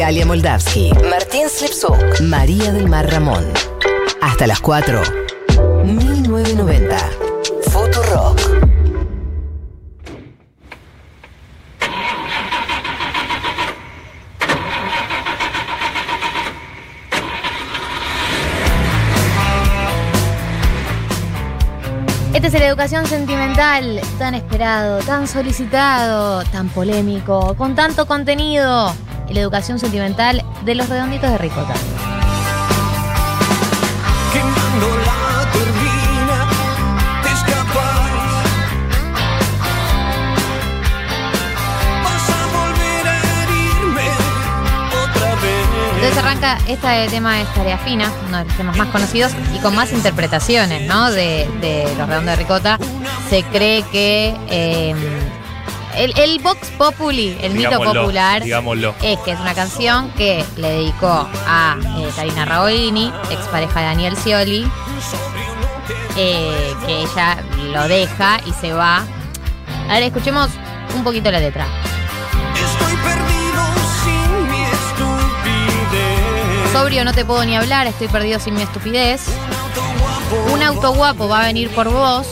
Galia Moldavsky, Martín Slipsuk, María del Mar Ramón. Hasta las 4. 1990. Futurock. Este es el Educación Sentimental, tan esperado, tan solicitado, tan polémico, con tanto contenido. El Educación Sentimental de los redonditos de Ricota. la. Entonces arranca este tema de Tarea Fina, uno de los temas más conocidos y con más interpretaciones, ¿no? De, de los redondos de Ricota. Se cree que eh, el, el Vox Populi, el mito popular, Digámoslo. es que es una canción que le dedicó a eh, Karina Rabolini, expareja de Daniel Scioli, eh, que ella lo deja y se va. A ver, escuchemos un poquito la letra. Estoy perdido sin mi estupidez. Sobrio no te puedo ni hablar, estoy perdido sin mi estupidez. Un auto guapo va a venir por vos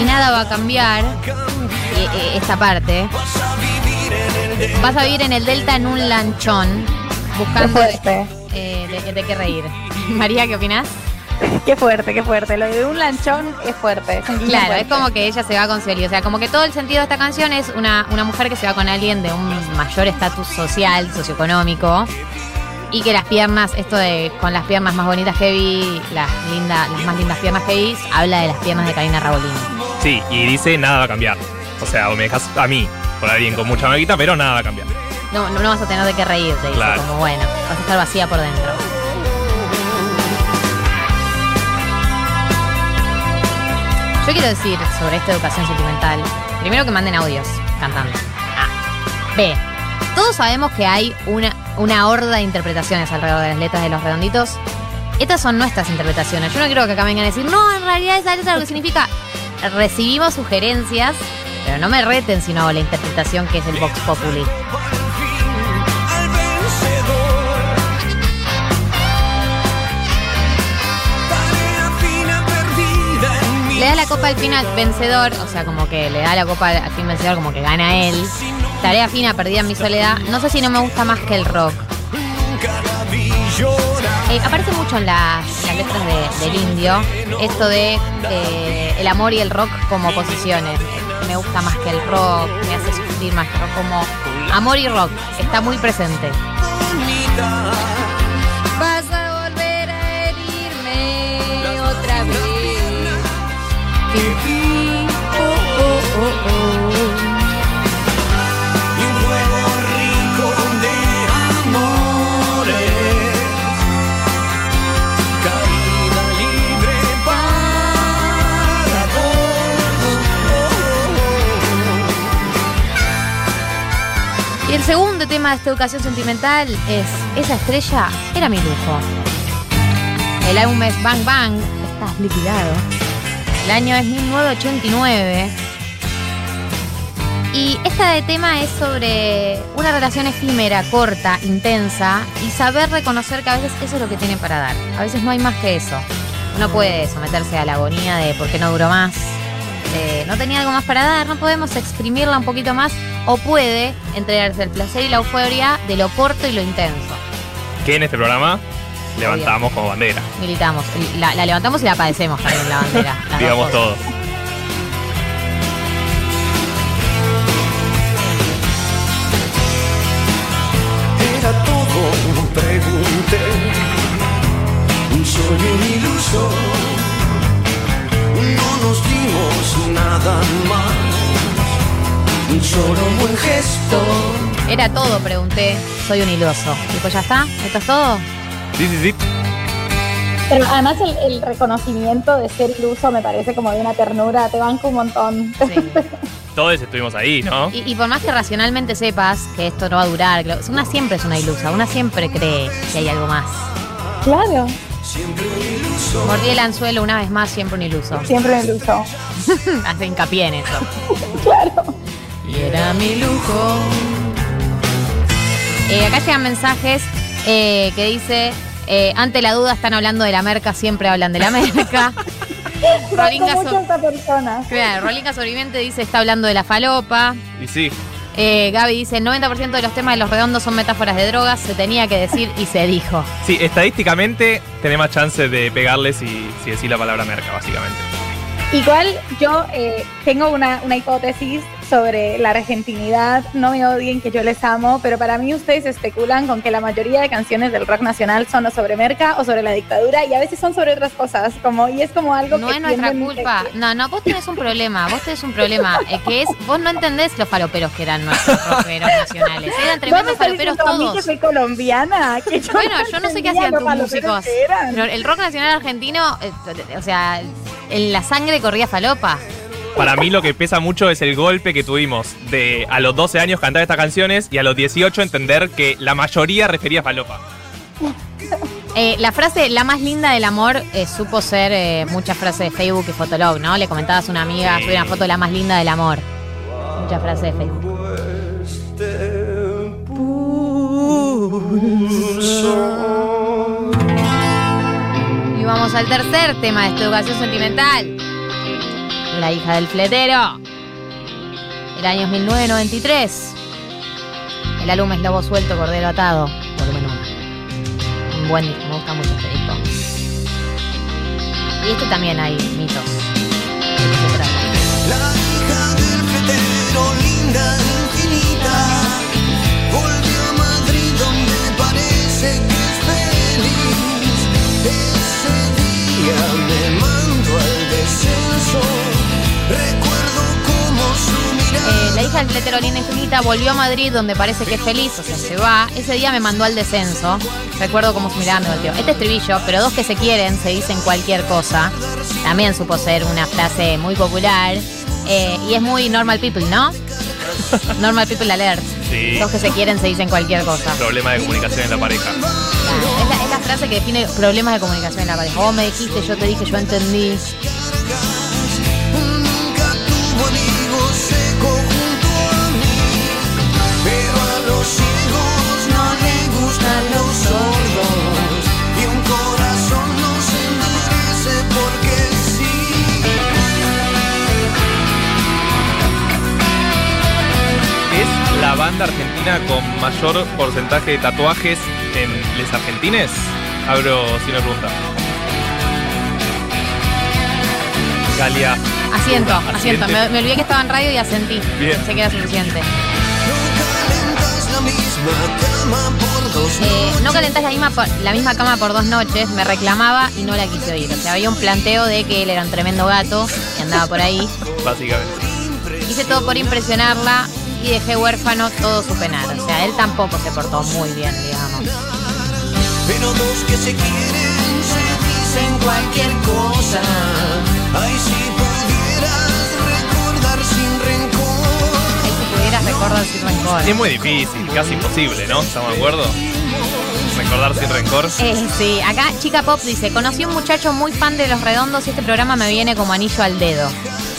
y nada va a cambiar. Y, eh, esta parte. Vas a vivir en el Delta en un lanchón buscando Qué fuerte. eh, de, de qué reír. María, ¿qué opinás? Qué fuerte, qué fuerte. Lo de un lanchón es fuerte. es Claro, fuerte. es como que ella se va con Scioli. O sea, como que todo el sentido de esta canción es una, una mujer que se va con alguien de un mayor estatus social, socioeconómico. Y que las piernas, esto de con las piernas más bonitas que vi, las, lindas, las más lindas piernas que vi, habla de las piernas de Karina Rabolini. Sí, y dice nada va a cambiar. O sea, o me dejas a mí por alguien con mucha maquita, pero nada va a cambiar. No, no, no vas a tener de qué reírte, Claro. como bueno, vas a estar vacía por dentro. Yo quiero decir sobre esta educación sentimental, primero que manden audios cantando. A. B. Todos sabemos que hay una, una horda de interpretaciones alrededor de las letras de los redonditos. Estas son nuestras interpretaciones. Yo no quiero que acá vengan a decir, no, en realidad esa letra lo que significa. Recibimos sugerencias, pero no me reten si no hago la interpretación que es el Vox Populi. Al Le da la copa al final vencedor, o sea, como que le da la copa al fin vencedor, como que gana él. Tarea fina, perdida en mi soledad. No sé si no me gusta más que el rock. Eh, aparece mucho en las, las letras de- del indio esto de eh, el amor y el rock como oposiciones. Me gusta más que el rock, me hace sufrir más que rock, como amor y rock. Está muy presente. Vas a volver a herirme otra vez. Segundo tema de esta educación sentimental es Esa estrella era mi lujo. El álbum es Bang Bang, estás liquidado. El año es 1989. Y esta de tema es sobre una relación efímera, corta, intensa y saber reconocer que a veces eso es lo que tiene para dar. A veces no hay más que eso. Uno puede someterse a la agonía de por qué no duró más, de no tenía algo más para dar, no podemos exprimirla un poquito más o puede entregarse el placer y la euforia de lo corto y lo intenso. Que en este programa levantamos como bandera. Militamos, la, la levantamos y la padecemos también la bandera. Digamos todo. Era todo, pregunté. Soy un iluso. Dijo, ¿ya está? ¿Esto es todo? Sí, sí, sí. Pero además el, el reconocimiento de ser iluso me parece como de una ternura, te banco un montón. Sí. Todos estuvimos ahí, ¿no? Y, y por más que racionalmente sepas que esto no va a durar, una siempre es una ilusa, una siempre cree que hay algo más. Claro, Siempre un iluso. Mordí el anzuelo una vez más, siempre un iluso. siempre un iluso. Hace hincapié en eso. Claro. Y era mi lujo. Eh, acá llegan mensajes eh, que dice, eh, ante la duda están hablando de la merca, siempre hablan de la merca. Rolinga, so- esta persona. Claro, Rolinga Sobreviviente dice, está hablando de la falopa. Y sí, Eh, Gaby dice, el 90% de los temas de los redondos son metáforas de drogas, se tenía que decir y se dijo. sí, estadísticamente tenés más chance de pegarle si, si decís la palabra merca, básicamente. Igual yo eh, tengo una, una hipótesis sobre la argentinidad. No me odien que yo les amo, pero para mí ustedes especulan con que la mayoría de canciones del rock nacional son o sobre merca o sobre la dictadura y a veces son sobre otras cosas. Como, y es como algo No que es nuestra culpa. No, no, vos tenés un problema. Vos tenés un problema. eh, que es, vos no entendés los faloperos que eran nuestros rockeros nacionales. Eran ¿Vos me tremendos faloperos mí que todos. soy colombiana? Que yo Bueno, yo no sé qué hacían tus músicos. Pero el rock nacional argentino, eh, o sea, en la sangre corría falopa. Para mí lo que pesa mucho es el golpe que tuvimos de a los 12 años cantar estas canciones y a los 18 entender que la mayoría refería a falopa. Eh, la frase la más linda del amor eh, supo ser eh, muchas frases de Facebook y Fotolog, ¿no? Le comentabas a una amiga, subí una foto de la más linda del amor. Muchas frases de Facebook. Y vamos al tercer tema de esta educación sentimental. La hija del fletero. El año es 1993. El álbum es Lobo Suelto, Cordero Atado, volumen 1. Un buen disco, me gusta mucho este disco. Y este también hay mitos. La hija del fletero, linda, infinita, Fletero Linda Infinita volvió a Madrid donde parece que es feliz, o sea, se va. Ese día me mandó al descenso. Recuerdo cómo su mirada me volteó. Este estribillo, pero dos que se quieren se dicen cualquier cosa. También supo ser una frase muy popular. Eh, y es muy normal people, ¿no? normal people alert. Sí. Dos que se quieren se dicen cualquier cosa. Problema de comunicación en la pareja. Claro, es, la, es la frase que define problemas de comunicación en la pareja. Vos me dijiste, yo te dije, yo entendí. La banda argentina con mayor porcentaje de tatuajes en les argentines? Abro sin una pregunta. Galia. Asiento, asiento. Me, me olvidé que estaba en radio y asentí. Bien. Pensé que era suficiente. Eh, no calentás la misma, por- la misma cama por dos noches, me reclamaba y no la quise oír. O sea, había un planteo de que él era un tremendo gato y andaba por ahí. Básicamente. Hice todo por impresionarla y dejé huérfano todo su penar. O sea, él tampoco se portó muy bien, digamos. Pero dos que se quieren se dicen cualquier cosa. Ay, si rencor. Es muy difícil, casi imposible, ¿no? ¿Estamos de acuerdo? Recordar sin rencor. Eh, sí, acá Chica Pop dice, conocí un muchacho muy fan de Los Redondos y este programa me viene como anillo al dedo.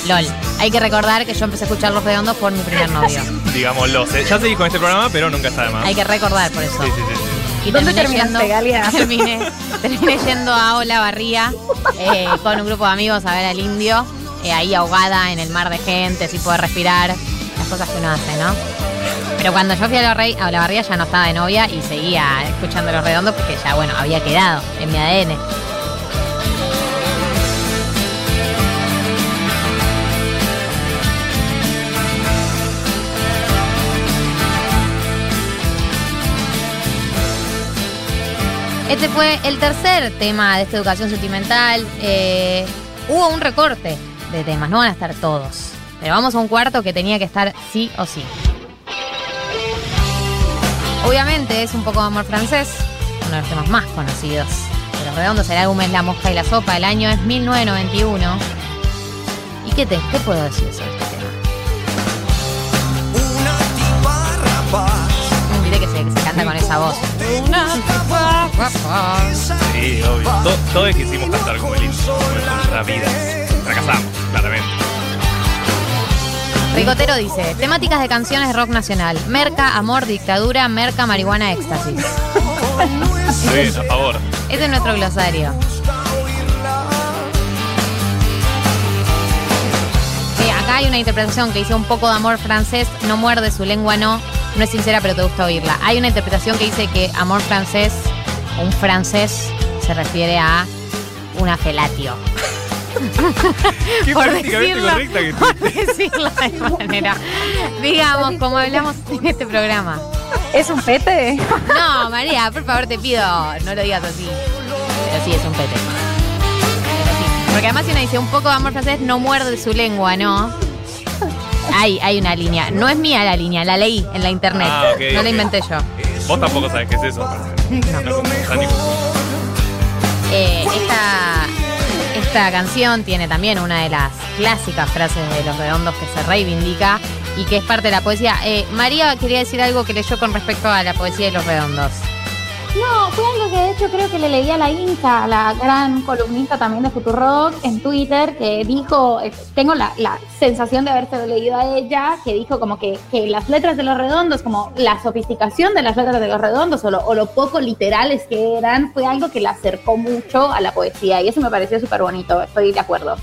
LOL. Hay que recordar que yo empecé a escuchar Los Redondos por mi primer novio. Digámoslo. Se- Ya seguí con este programa, pero nunca está de más. Hay que recordar por eso. Sí, sí, sí, sí. Y ¿Dónde terminé terminaste, yendo, Galia? Terminé, terminé yendo a Ola Barría eh, con un grupo de amigos a ver al indio, eh, ahí ahogada en el mar de gente, sin poder respirar, las cosas que uno hace, ¿no? Pero cuando yo fui a la, Rey, Barría ya no estaba de novia y seguía escuchando los redondos porque ya, bueno, había quedado en mi ADN. Este fue el tercer tema de esta educación sentimental. Eh, hubo un recorte de temas, no van a estar todos. Pero vamos a un cuarto que tenía que estar sí o sí. Obviamente es un poco de amor francés, uno de los temas más conocidos de los redondos. El álbum es La Mosca y la Sopa, el año es 1991. ¿Y qué, te, qué puedo decir sobre este tema? Una tipa rapaz. Viste que se, que se canta con esa voz. Sí, obvio. To- todos quisimos cantar como el en nuestra vida. Fracasamos, claramente. Picotero dice, temáticas de canciones de rock nacional. Merca, amor, dictadura, merca, marihuana, éxtasis. Sí, a favor. Ese es nuestro glosario. Sí, acá hay una interpretación que dice un poco de amor francés, no muerde su lengua, no. No es sincera, pero te gusta oírla. Hay una interpretación que dice que amor francés, un francés, se refiere a una felatio. Qué Por decirlo- correcta que Por decirlo de manera. Digamos, como hablamos en este programa. ¿Es un pete? No, María, por favor te pido, no lo digas así. Pero sí, es un pete. Pero sí. Porque además si uno dice un poco de amor francés, no muerde su lengua, ¿no? Hay, hay una línea. No es mía la línea, la leí en la internet. Ah, no la inventé yo. Vos tampoco sabés qué es eso. No, no. Eh, esta, esta canción tiene también una de las clásicas frases de Los Redondos que se reivindica y que es parte de la poesía. Eh, María quería decir algo que leyó con respecto a la poesía de Los Redondos. No, fue algo que de hecho creo que le leí a la Inca, la gran columnista también de Futurock, en Twitter, que dijo, eh, tengo la, la sensación de haberte leído a ella, que dijo como que, que las letras de los redondos, como la sofisticación de las letras de los redondos o lo, o lo poco literales que eran, fue algo que la acercó mucho a la poesía y eso me pareció súper bonito, estoy de acuerdo.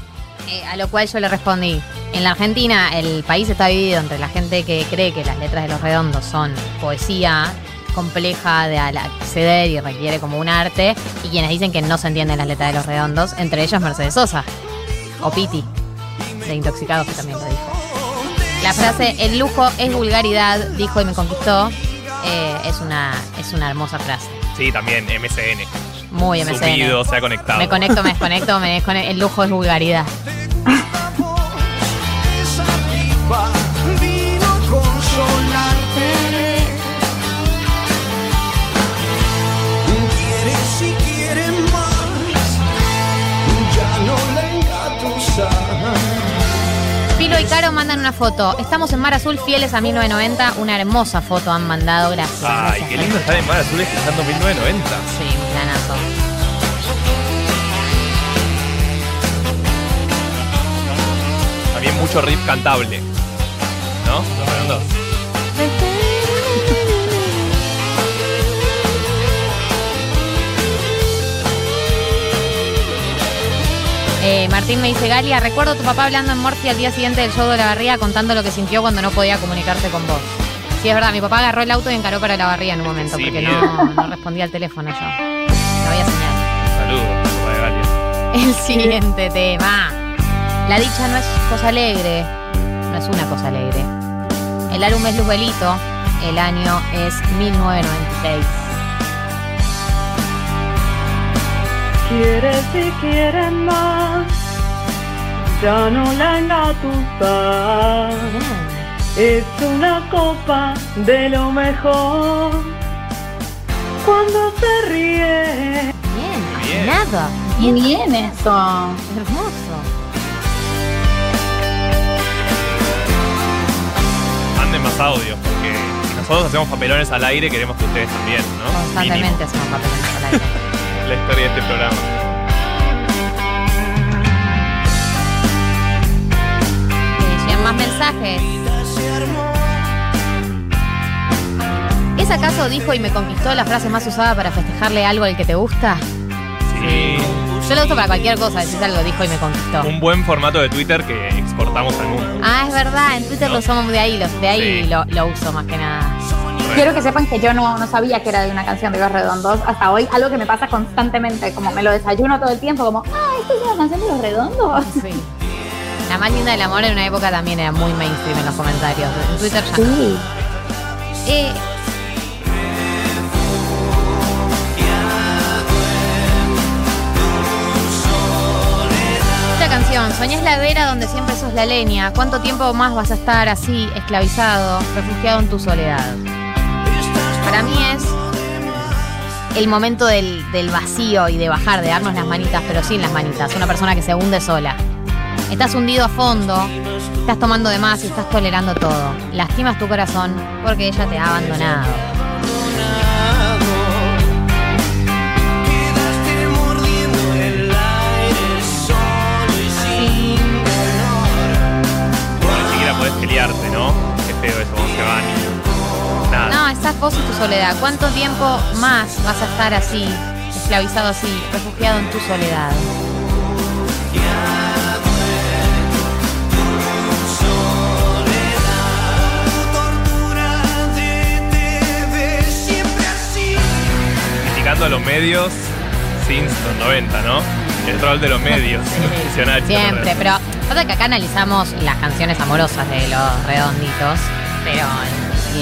Eh, a lo cual yo le respondí, en la Argentina el país está dividido entre la gente que cree que las letras de los redondos son poesía compleja de al- acceder y requiere como un arte, y quienes dicen que no se entienden las letras de los redondos, entre ellos Mercedes Sosa, o Piti, de Intoxicados, que también lo dijo. La frase, el lujo es vulgaridad, dijo y me conquistó, eh, es, una, es una hermosa frase. Sí, también MCN. Muy MCN. Subido, se ha conectado. Me conecto, me desconecto, me desconecto. El lujo es vulgaridad. Y Caro mandan una foto. Estamos en Mar Azul, fieles a 1990. Una hermosa foto han mandado. Gracias. Ay, Gracias, qué lindo estar en Mar Azul escuchando 1990. Sí, un planazo. También mucho riff cantable. ¿No? Los redondos. Eh, Martín me dice, Galia, recuerdo a tu papá hablando en Morphy al día siguiente del show de la barría contando lo que sintió cuando no podía comunicarse con vos. Sí, es verdad, mi papá agarró el auto y encaró para la barría en un momento Sí, porque no respondía al teléfono yo. No había señal. Saludos, papá de Galia. El siguiente tema. La dicha no es cosa alegre, no es una cosa alegre. El álbum es Luzbelito, el año es 1996. Quieres y quieren más, ya no la engatusa. Es una copa de lo mejor. Cuando se ríe, Bien, Bien. nada. Bien, bien eso. Hermoso. Manden más audios, porque si nosotros hacemos papelones al aire, queremos que ustedes también, ¿no? Constantemente hacemos papeles al aire. La historia de este programa. Más mensajes. ¿Es acaso dijo y me conquistó la frase más usada para festejarle algo al que te gusta? Sí. Yo lo uso para cualquier cosa, decís algo, dijo y me conquistó. Un buen formato de Twitter que exportamos al mundo. Ah, es verdad, en Twitter ¿No? lo usamos de ahí, los, de ahí Sí. lo, lo uso más que nada. Quiero que sepan que yo no, no sabía que era de una canción de Los Redondos hasta hoy, algo que me pasa constantemente, como me lo desayuno todo el tiempo, como, ah, ¿esto es una canción de Los Redondos? Sí. La más linda del amor en una época también era muy mainstream en los comentarios. En Twitter ya. Sí. Eh, Esta canción, soñás la vera donde siempre sos la leña. ¿Cuánto tiempo más vas a estar así, esclavizado, refugiado en tu soledad? Para mí es el momento del, del vacío y de bajar, de darnos las manitas, pero sin las manitas. Una persona que se hunde sola. Estás hundido a fondo, estás tomando de más y estás tolerando todo. Lastimas tu corazón porque ella te ha abandonado. Quedaste mordiendo el aire solo y sin Ni siquiera podés pelear. soledad. ¿Cuánto tiempo más vas a estar así, esclavizado así, refugiado en tu soledad? Criticando a los medios, Simpson 90, ¿no? El rol de los medios. Impresionante. Siempre, pero pasa que acá analizamos las canciones amorosas de los redonditos, pero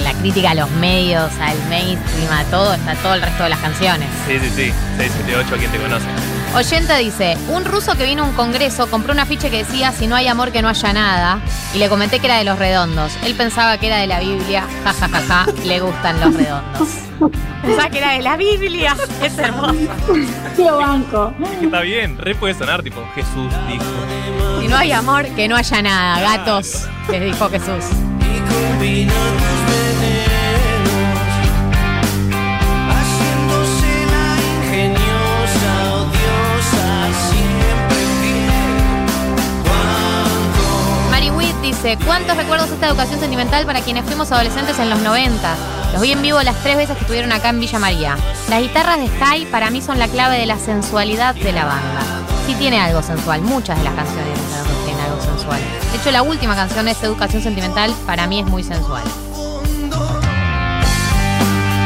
la crítica a los medios, al mainstream, a todo, está todo el resto de las canciones. Sí, sí, sí. 678, ¿quién te conoce? Oyenta dice, un ruso que vino a un congreso compró un afiche que decía si no hay amor que no haya nada y le comenté que era de los redondos. Él pensaba que era de la Biblia, ja ja ja ja, le gustan los redondos. Pensaba que era de la Biblia, es hermoso. Lo banco. Está bien, re puede sonar tipo Jesús dijo. Si no hay amor, que no haya nada, gatos, les dijo Jesús. ¿Cuántos recuerdos esta educación sentimental para quienes fuimos adolescentes en los 90? Los vi en vivo las tres veces que estuvieron acá en Villa María. Las guitarras de Sky para mí son la clave de la sensualidad de la banda. Sí tiene algo sensual, muchas de las canciones tienen algo sensual. De hecho, la última canción de esta educación sentimental para mí es muy sensual.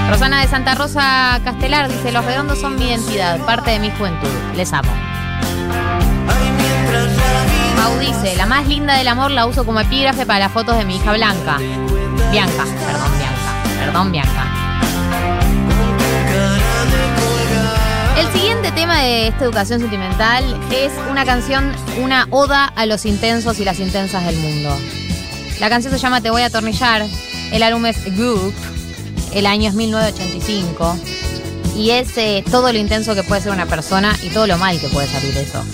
Rosana de Santa Rosa Castelar dice, los redondos son mi identidad, parte de mi juventud. Les amo. Mau dice, la más linda del amor la uso como epígrafe para las fotos de mi hija Blanca. Bianca, perdón, Bianca. Perdón, Bianca. El siguiente tema de esta educación sentimental es una canción, una oda a los intensos y las intensas del mundo. La canción se llama Te voy a atornillar. El álbum es Goop. El año es 1985. Y es eh, todo lo intenso que puede ser una persona y todo lo mal que puede salir de eso.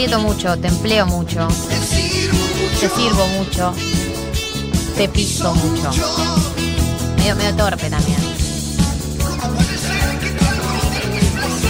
Aprieto mucho, te empleo mucho, te sirvo mucho, te sirvo mucho, te piso mucho. Medio, medio torpe también. ¿Cómo puede ser que cuando me cosas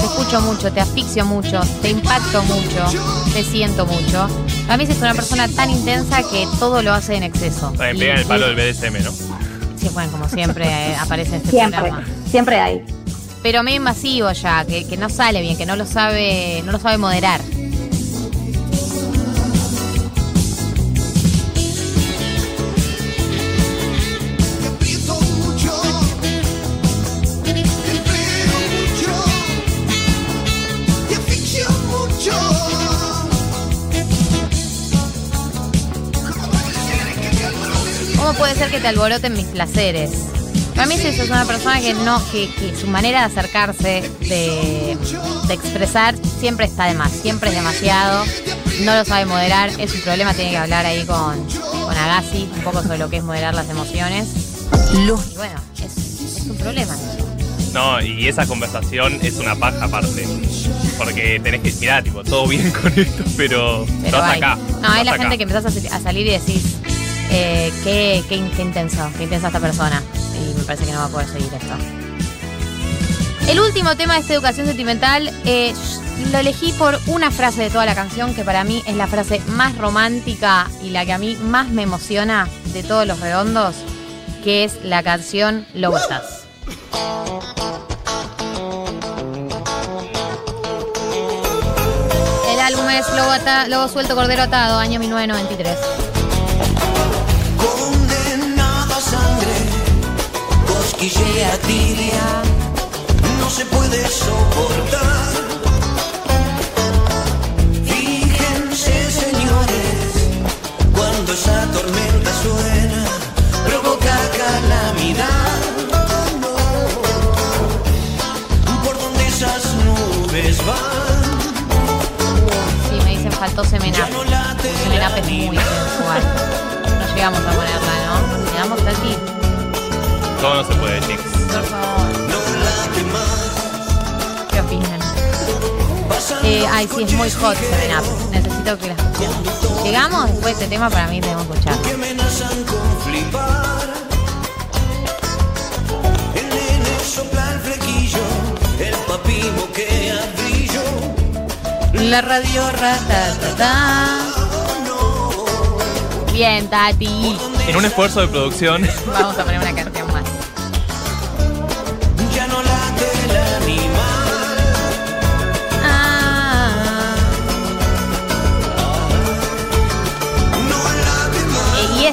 te escucho mucho, te asfixio mucho, te impacto mucho, te siento mucho. A mí es una persona tan intensa que todo lo hace en exceso. También pegan el palo del BDSM, ¿no? Sí, bueno, como siempre eh, aparece en este Siempre, programa. siempre hay. Pero medio invasivo ya, que, que no sale bien, que no lo sabe, no lo sabe moderar. Te alboroten mis placeres? Para mí es eso, es una persona que no, que, que su manera de acercarse, de, de expresar, siempre está de más, siempre es demasiado, no lo sabe moderar, es un problema, tiene que hablar ahí con, con Agassi un poco sobre lo que es moderar las emociones. Los Y bueno, es, es un problema. No, y esa conversación es una paja aparte. Porque tenés que mirar, tipo, todo bien con esto, pero, Pero no hay. acá. No, hay la acá. gente que empezás a salir y decís, eh, qué, qué, in- qué intenso, qué intensa esta persona. Y me parece que no va a poder seguir esto. El último tema de esta educación sentimental eh, lo elegí por una frase de toda la canción que para mí es la frase más romántica y la que a mí más me emociona de todos los redondos, que es la canción Lobo Estás. El álbum es Lobo, Lobo Suelto Cordero Atado, año 1993. Sangre, cosquillea tibia, no se puede soportar. Ay, sí, es muy hot Seven Up. Necesito que la escuchemos. Llegamos después de este tema, para mí tenemos que escuchar. que amenazan con flipar. El nene sopla el flequillo, el papi moquea brillo. La radio rata, ta, Bien, Tati. En un esfuerzo de producción, Vamos a poner una canción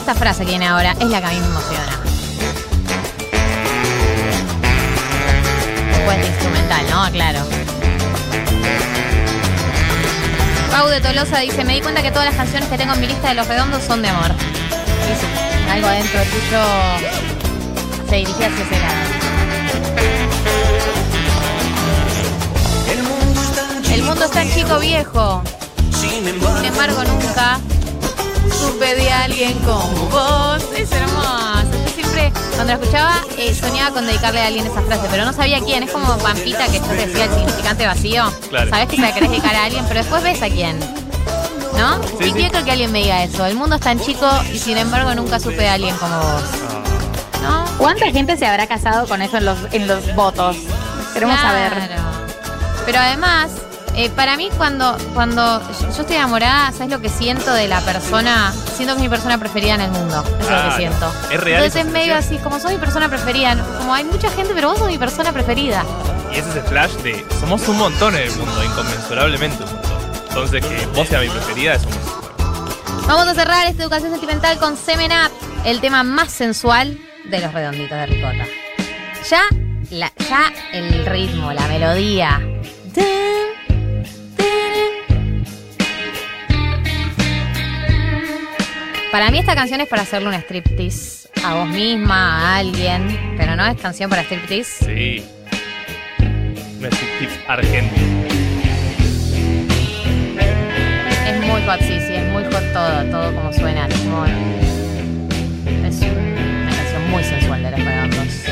esta frase que viene ahora es la que a mí me emociona. Después de instrumental, ¿no? Claro. Pau de Tolosa dice, me di cuenta que todas las canciones que tengo en mi lista de los redondos son de amor. Algo adentro tuyo se dirige hacia ese lado. El mundo es tan chico. Viejo, sin embargo nunca supe de alguien como vos. Es hermoso. Yo siempre, cuando la escuchaba, eh, soñaba con dedicarle a alguien esa frase, pero no sabía quién. Es como Pampita que yo te decía el significante vacío. Claro. Sabes que se la querés dedicar a alguien, pero después ves a quién. ¿No? Sí, y sí. quiero que alguien me diga eso. El mundo es tan chico y sin embargo nunca supe de alguien como vos. ¿No? ¿Cuánta gente se habrá casado con eso en los, en los votos? Queremos saber. Pero además, eh, para mí cuando, cuando yo estoy enamorada, ¿sabes lo que siento de la persona? Siento que es mi persona preferida en el mundo. Eso es lo que siento. Es real Entonces es medio así, como sos mi persona preferida, como hay mucha gente, pero vos sos mi persona preferida. y ese es el flash de somos un montón en el mundo, inconmensurablemente un montón. Entonces que vos seas mi preferida es un Vamos a cerrar esta educación sentimental con Semen Up, el tema más sensual de los redonditos de ricota. Ya, la, ya el ritmo, la melodía. Para mí esta canción es para hacerle un striptease a vos misma, a alguien, pero no es canción para striptease. Sí. Un tip argentino. Es muy hot, sí, sí, es muy hot todo, todo como suena. Es una canción muy sensual de los redondos.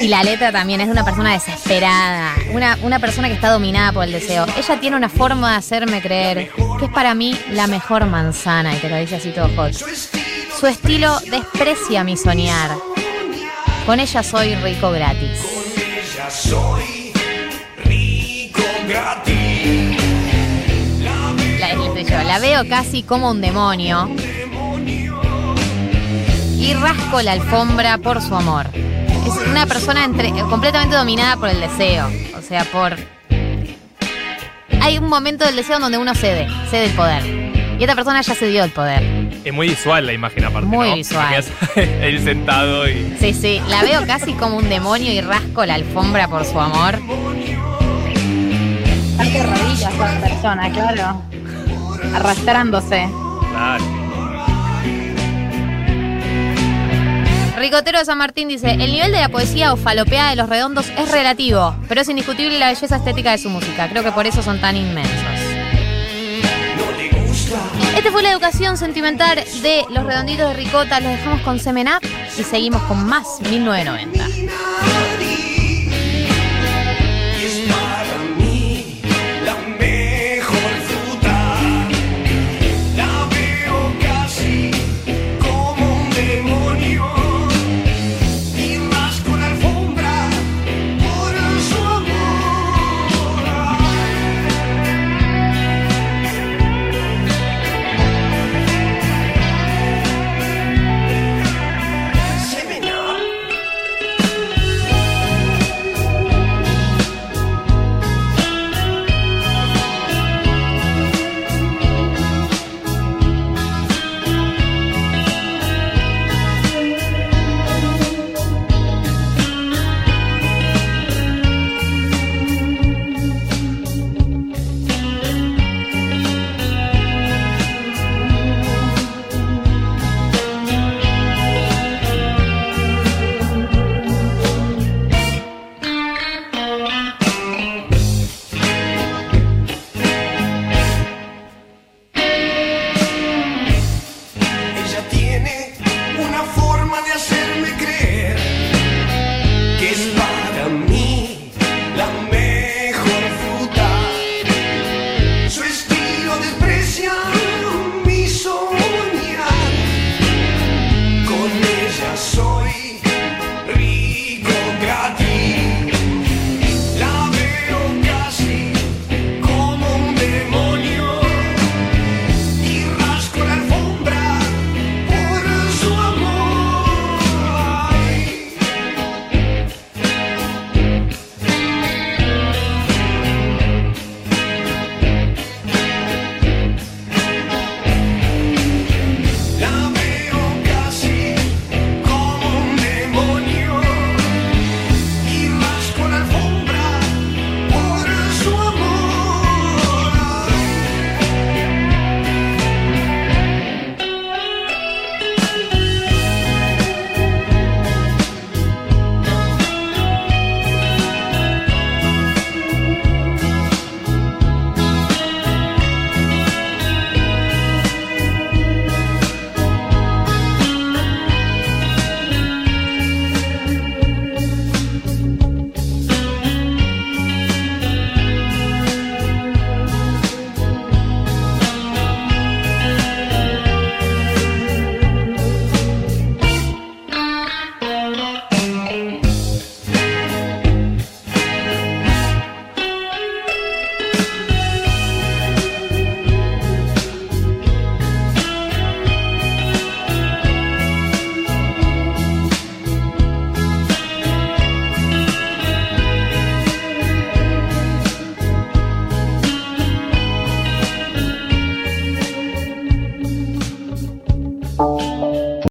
Y la letra también es de una persona desesperada, una, una persona que está dominada por el deseo. Ella tiene una forma de hacerme creer que es para mí la mejor manzana, y te lo dice así todo hot. su estilo. Desprecia mi soñar. Con ella soy rico gratis. Ella soy rico gratis. Estribillo, la veo casi como un demonio. Y rasco la alfombra por su amor. Es una persona entre- completamente dominada por el deseo. O sea, por. Hay un momento del deseo donde uno cede, cede el poder. Y esta persona ya cedió el poder. Es muy visual la imagen aparte. Muy ¿no? visual. Él sentado y. Sí, sí, la veo casi como un demonio y rasco la alfombra por su amor. Parte rodillas la persona, claro. Arrastrándose. Claro. Ricotero de San Martín dice, el nivel de la poesía o de los redondos es relativo, pero es indiscutible la belleza estética de su música. Creo que por eso son tan inmensos. Este fue la educación sentimental de los redonditos de Ricota. Los dejamos con Semen Up y seguimos con más 1990.